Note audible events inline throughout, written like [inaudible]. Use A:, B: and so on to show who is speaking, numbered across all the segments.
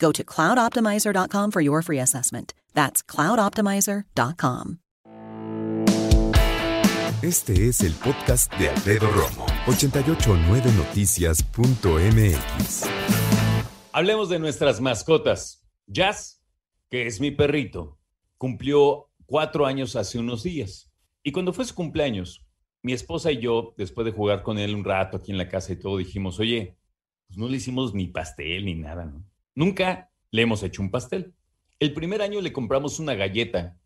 A: Go to cloudoptimizer.com for your free assessment. That's cloudoptimizer.com.
B: Este es el podcast de Alfredo Romo, 889noticias.mx.
C: Hablemos de nuestras mascotas. Jazz, que es mi perrito, cumplió cuatro años hace unos días. Y cuando fue su cumpleaños, mi esposa y yo, después de jugar con él un rato aquí en la casa y todo, dijimos, oye, pues no le hicimos ni pastel ni nada, ¿no? Nunca le hemos hecho un pastel. El primer año le compramos una galleta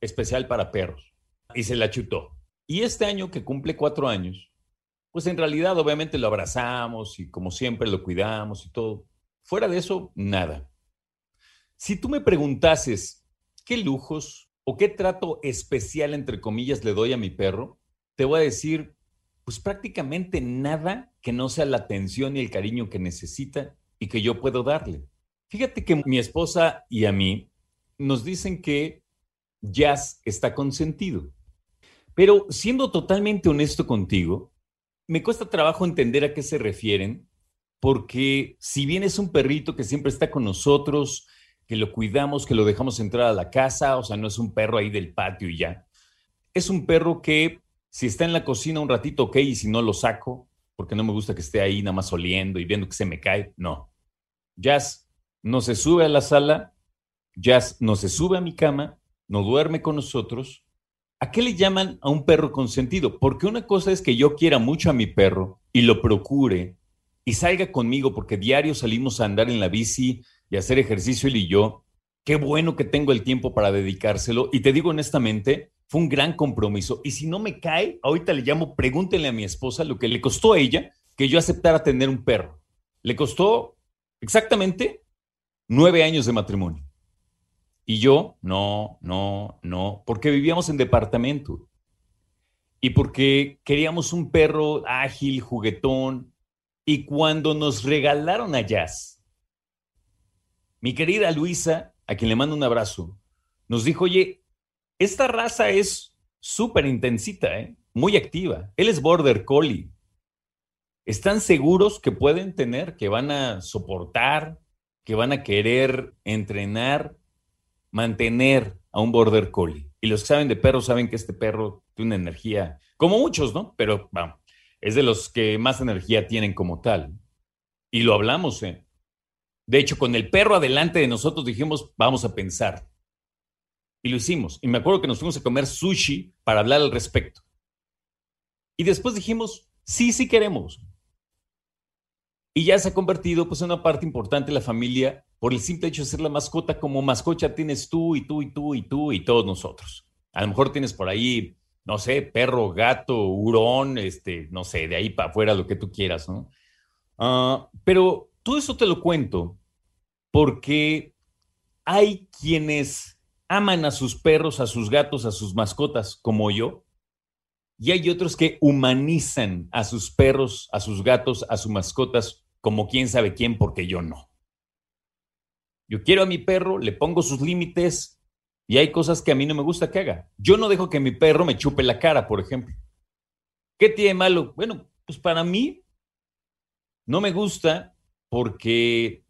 C: especial para perros y se la chutó. Y este año que cumple cuatro años, pues en realidad obviamente lo abrazamos y como siempre lo cuidamos y todo. Fuera de eso, nada. Si tú me preguntases qué lujos o qué trato especial, entre comillas, le doy a mi perro, te voy a decir, pues prácticamente nada que no sea la atención y el cariño que necesita y que yo puedo darle. Fíjate que mi esposa y a mí nos dicen que Jazz está consentido. Pero siendo totalmente honesto contigo, me cuesta trabajo entender a qué se refieren, porque si bien es un perrito que siempre está con nosotros, que lo cuidamos, que lo dejamos entrar a la casa, o sea, no es un perro ahí del patio y ya. Es un perro que si está en la cocina un ratito, ok, y si no lo saco, porque no me gusta que esté ahí nada más oliendo y viendo que se me cae, no. Jazz no se sube a la sala, Jazz no se sube a mi cama, no duerme con nosotros. ¿A qué le llaman a un perro consentido? Porque una cosa es que yo quiera mucho a mi perro y lo procure y salga conmigo porque diario salimos a andar en la bici y a hacer ejercicio él y yo. Qué bueno que tengo el tiempo para dedicárselo. Y te digo honestamente, fue un gran compromiso. Y si no me cae, ahorita le llamo, pregúntenle a mi esposa lo que le costó a ella que yo aceptara tener un perro. Le costó exactamente nueve años de matrimonio. Y yo, no, no, no, porque vivíamos en departamento. Y porque queríamos un perro ágil, juguetón. Y cuando nos regalaron a Jazz, mi querida Luisa, a quien le mando un abrazo, nos dijo, oye, esta raza es súper intensita, ¿eh? muy activa. Él es Border Collie. ¿Están seguros que pueden tener, que van a soportar, que van a querer entrenar, mantener a un Border Collie? Y los que saben de perros saben que este perro tiene una energía, como muchos, ¿no? Pero es de los que más energía tienen como tal. Y lo hablamos, ¿eh? De hecho, con el perro adelante de nosotros dijimos, vamos a pensar. Y lo hicimos. Y me acuerdo que nos fuimos a comer sushi para hablar al respecto. Y después dijimos, sí, sí queremos. Y ya se ha convertido pues, en una parte importante de la familia por el simple hecho de ser la mascota. Como mascota tienes tú y tú y tú y tú y todos nosotros. A lo mejor tienes por ahí, no sé, perro, gato, hurón, este, no sé, de ahí para afuera lo que tú quieras, ¿no? Ah, pero todo eso te lo cuento porque hay quienes aman a sus perros, a sus gatos, a sus mascotas, como yo, y hay otros que humanizan a sus perros, a sus gatos, a sus mascotas, como quién sabe quién, porque yo no. Yo quiero a mi perro, le pongo sus límites y hay cosas que a mí no me gusta que haga. Yo no dejo que mi perro me chupe la cara, por ejemplo. ¿Qué tiene malo? Bueno, pues para mí no me gusta porque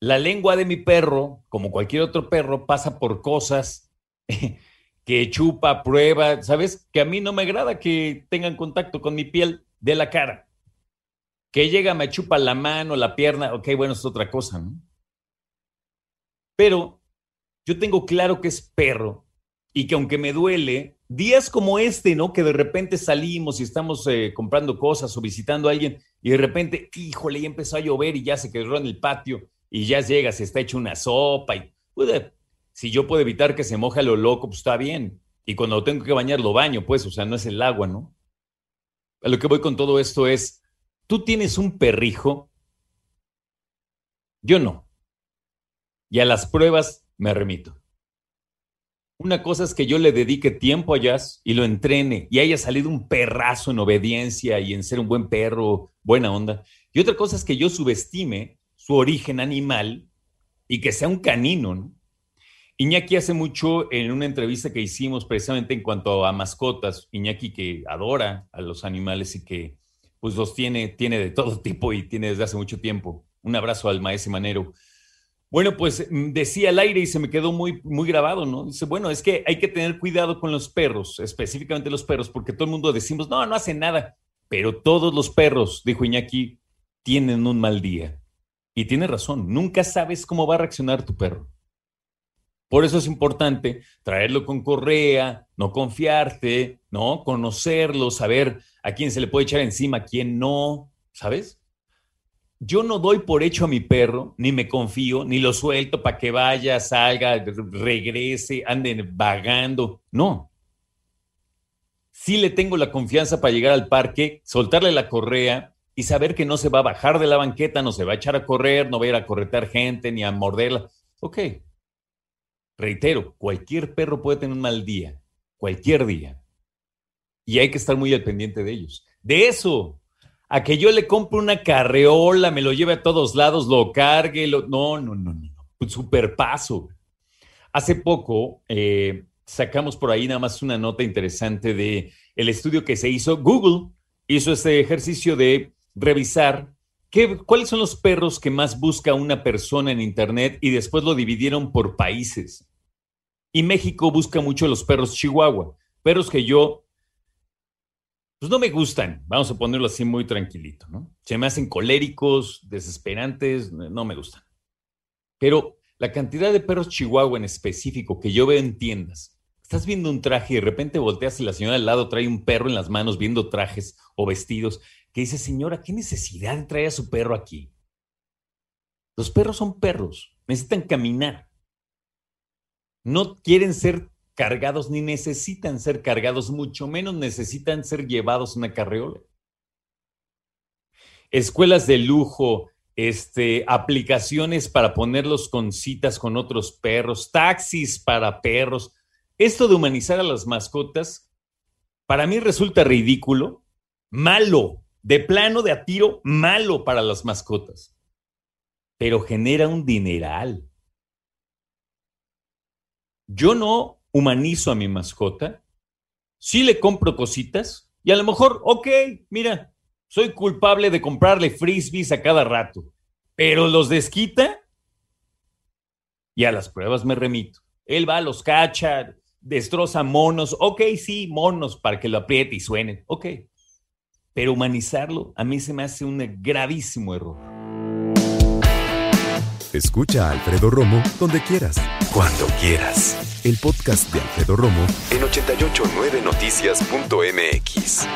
C: la lengua de mi perro, como cualquier otro perro, pasa por cosas [laughs] que chupa, prueba, ¿sabes? Que a mí no me agrada que tengan contacto con mi piel de la cara. Que llega, me chupa la mano, la pierna, ok, bueno, es otra cosa, ¿no? Pero yo tengo claro que es perro y que aunque me duele, días como este, ¿no? Que de repente salimos y estamos eh, comprando cosas o visitando a alguien y de repente, híjole, ya empezó a llover y ya se quedó en el patio y ya llega, se está hecho una sopa y si yo puedo evitar que se moje a lo loco, pues está bien. Y cuando tengo que bañar, lo baño, pues, o sea, no es el agua, ¿no? A lo que voy con todo esto es, tú tienes un perrijo, yo no. Y a las pruebas me remito. Una cosa es que yo le dedique tiempo a Jazz y lo entrene y haya salido un perrazo en obediencia y en ser un buen perro, buena onda. Y otra cosa es que yo subestime su origen animal y que sea un canino. ¿no? Iñaki hace mucho en una entrevista que hicimos precisamente en cuanto a mascotas, Iñaki que adora a los animales y que pues los tiene, tiene de todo tipo y tiene desde hace mucho tiempo. Un abrazo al maestro Manero. Bueno, pues mm, decía al aire y se me quedó muy, muy grabado, ¿no? Dice, bueno, es que hay que tener cuidado con los perros, específicamente los perros, porque todo el mundo decimos, no, no hacen nada, pero todos los perros, dijo Iñaki, tienen un mal día. Y tiene razón, nunca sabes cómo va a reaccionar tu perro. Por eso es importante traerlo con correa, no confiarte, ¿no? Conocerlo, saber a quién se le puede echar encima, a quién no, ¿sabes? Yo no doy por hecho a mi perro, ni me confío, ni lo suelto para que vaya, salga, regrese, ande vagando. No. Sí le tengo la confianza para llegar al parque, soltarle la correa, y saber que no se va a bajar de la banqueta, no se va a echar a correr, no va a ir a corretear gente ni a morderla. Ok. Reitero, cualquier perro puede tener un mal día, cualquier día. Y hay que estar muy al pendiente de ellos. De eso, a que yo le compre una carreola, me lo lleve a todos lados, lo cargue, no, no, no, no, un super paso. Hace poco eh, sacamos por ahí nada más una nota interesante de el estudio que se hizo. Google hizo este ejercicio de revisar qué, cuáles son los perros que más busca una persona en Internet y después lo dividieron por países. Y México busca mucho los perros chihuahua, perros que yo, pues no me gustan, vamos a ponerlo así muy tranquilito, ¿no? Se me hacen coléricos, desesperantes, no me gustan. Pero la cantidad de perros chihuahua en específico que yo veo en tiendas, estás viendo un traje y de repente volteas y la señora al lado trae un perro en las manos viendo trajes o vestidos que dice, señora, ¿qué necesidad de traer a su perro aquí? Los perros son perros, necesitan caminar. No quieren ser cargados ni necesitan ser cargados, mucho menos necesitan ser llevados en una carreola. Escuelas de lujo, este, aplicaciones para ponerlos con citas con otros perros, taxis para perros. Esto de humanizar a las mascotas, para mí resulta ridículo, malo, de plano de a tiro malo para las mascotas, pero genera un dineral. Yo no humanizo a mi mascota, sí le compro cositas y a lo mejor, ok, mira, soy culpable de comprarle frisbees a cada rato, pero los desquita y a las pruebas me remito. Él va, los cacha, destroza monos, ok, sí, monos para que lo apriete y suene, ok. Pero humanizarlo a mí se me hace un gravísimo error.
B: Escucha a Alfredo Romo donde quieras. Cuando quieras. El podcast de Alfredo Romo en 889noticias.mx.